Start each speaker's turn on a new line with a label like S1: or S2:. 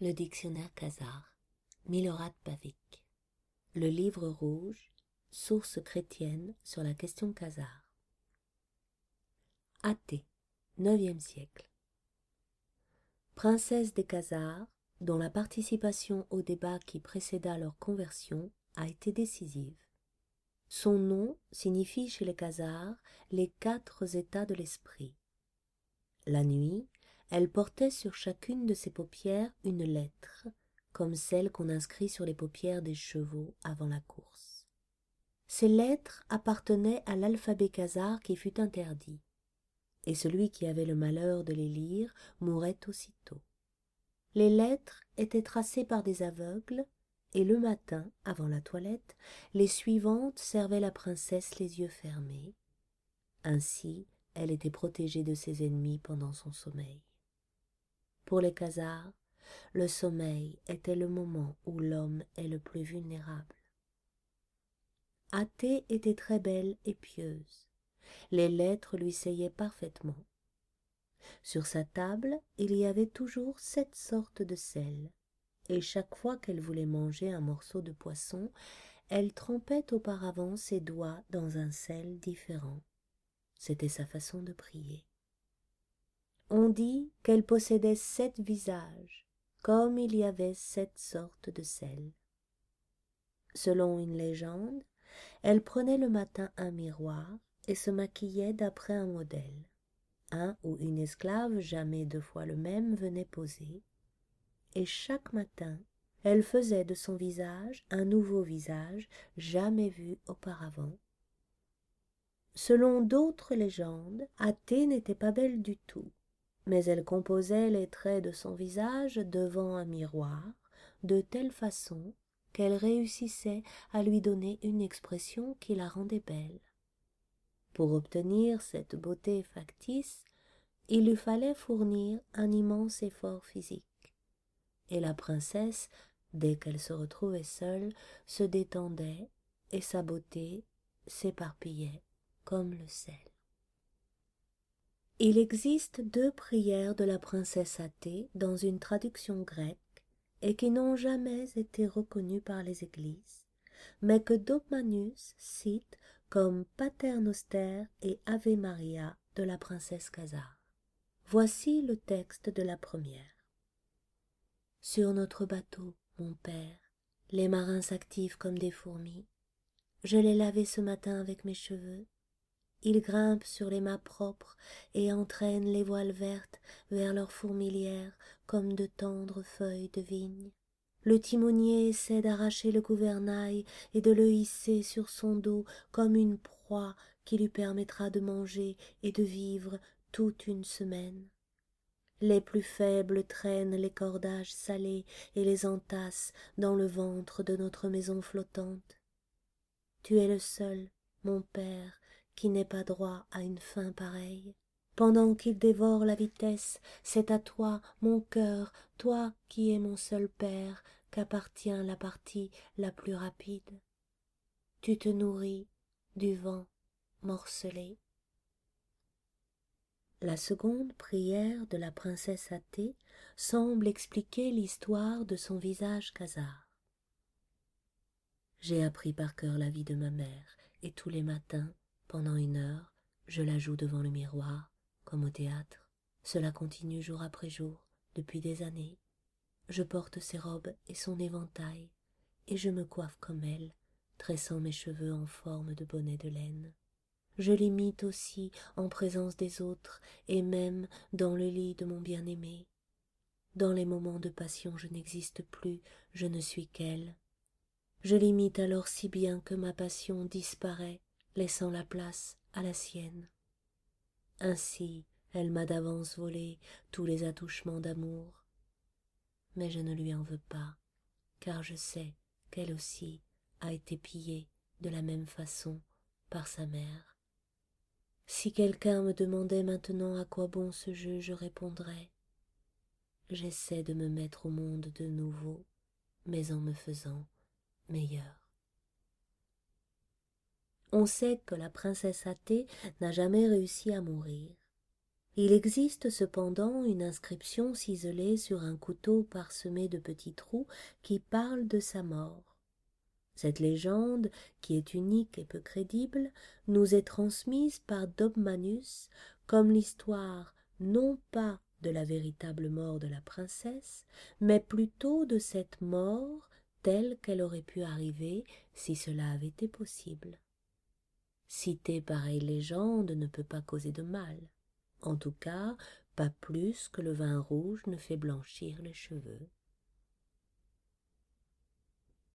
S1: Le dictionnaire Khazar, Milorad Pavik. Le livre rouge, source chrétienne sur la question Khazar. Athée, IXe siècle. Princesse des Khazars, dont la participation au débat qui précéda leur conversion a été décisive. Son nom signifie chez les Khazars les quatre états de l'esprit. La nuit, elle portait sur chacune de ses paupières une lettre, comme celle qu'on inscrit sur les paupières des chevaux avant la course. Ces lettres appartenaient à l'alphabet khazar qui fut interdit, et celui qui avait le malheur de les lire mourait aussitôt. Les lettres étaient tracées par des aveugles, et le matin, avant la toilette, les suivantes servaient la princesse les yeux fermés. Ainsi, elle était protégée de ses ennemis pendant son sommeil. Pour les Khazars, le sommeil était le moment où l'homme est le plus vulnérable. Athée était très belle et pieuse. Les lettres lui seyaient parfaitement. Sur sa table, il y avait toujours sept sortes de sel, et chaque fois qu'elle voulait manger un morceau de poisson, elle trempait auparavant ses doigts dans un sel différent. C'était sa façon de prier. On dit qu'elle possédait sept visages, comme il y avait sept sortes de sel. Selon une légende, elle prenait le matin un miroir et se maquillait d'après un modèle. Un ou une esclave, jamais deux fois le même, venait poser, et chaque matin, elle faisait de son visage un nouveau visage jamais vu auparavant. Selon d'autres légendes, Athée n'était pas belle du tout mais elle composait les traits de son visage devant un miroir de telle façon qu'elle réussissait à lui donner une expression qui la rendait belle. Pour obtenir cette beauté factice, il lui fallait fournir un immense effort physique, et la princesse, dès qu'elle se retrouvait seule, se détendait, et sa beauté s'éparpillait comme le sel. Il existe deux prières de la princesse Athée dans une traduction grecque et qui n'ont jamais été reconnues par les églises, mais que Dogmanus cite comme Paternoster et Ave Maria de la princesse Khazar. Voici le texte de la première. Sur notre bateau, mon père, les marins s'activent comme des fourmis. Je l'ai lavé ce matin avec mes cheveux, ils grimpent sur les mâts propres et entraînent les voiles vertes vers leur fourmilière comme de tendres feuilles de vigne. Le timonier essaie d'arracher le gouvernail et de le hisser sur son dos comme une proie qui lui permettra de manger et de vivre toute une semaine. Les plus faibles traînent les cordages salés et les entassent dans le ventre de notre maison flottante. Tu es le seul, mon père, qui n'est pas droit à une fin pareille. Pendant qu'il dévore la vitesse, c'est à toi, mon cœur, toi qui es mon seul père, qu'appartient la partie la plus rapide. Tu te nourris du vent morcelé. La seconde prière de la princesse Athée semble expliquer l'histoire de son visage khazar. J'ai appris par cœur la vie de ma mère, et tous les matins, pendant une heure, je la joue devant le miroir, comme au théâtre. Cela continue jour après jour, depuis des années. Je porte ses robes et son éventail, et je me coiffe comme elle, tressant mes cheveux en forme de bonnet de laine. Je l'imite aussi en présence des autres, et même dans le lit de mon bien-aimé. Dans les moments de passion je n'existe plus, je ne suis qu'elle. Je l'imite alors si bien que ma passion disparaît laissant la place à la sienne. Ainsi, elle m'a d'avance volé tous les attouchements d'amour. Mais je ne lui en veux pas, car je sais qu'elle aussi a été pillée de la même façon par sa mère. Si quelqu'un me demandait maintenant à quoi bon ce jeu, je répondrais J'essaie de me mettre au monde de nouveau, mais en me faisant meilleur. On sait que la princesse Athée n'a jamais réussi à mourir. il existe cependant une inscription ciselée sur un couteau parsemé de petits trous qui parle de sa mort cette légende qui est unique et peu crédible nous est transmise par dobmanus comme l'histoire non pas de la véritable mort de la princesse mais plutôt de cette mort telle qu'elle aurait pu arriver si cela avait été possible citer pareille légende ne peut pas causer de mal. En tout cas pas plus que le vin rouge ne fait blanchir les cheveux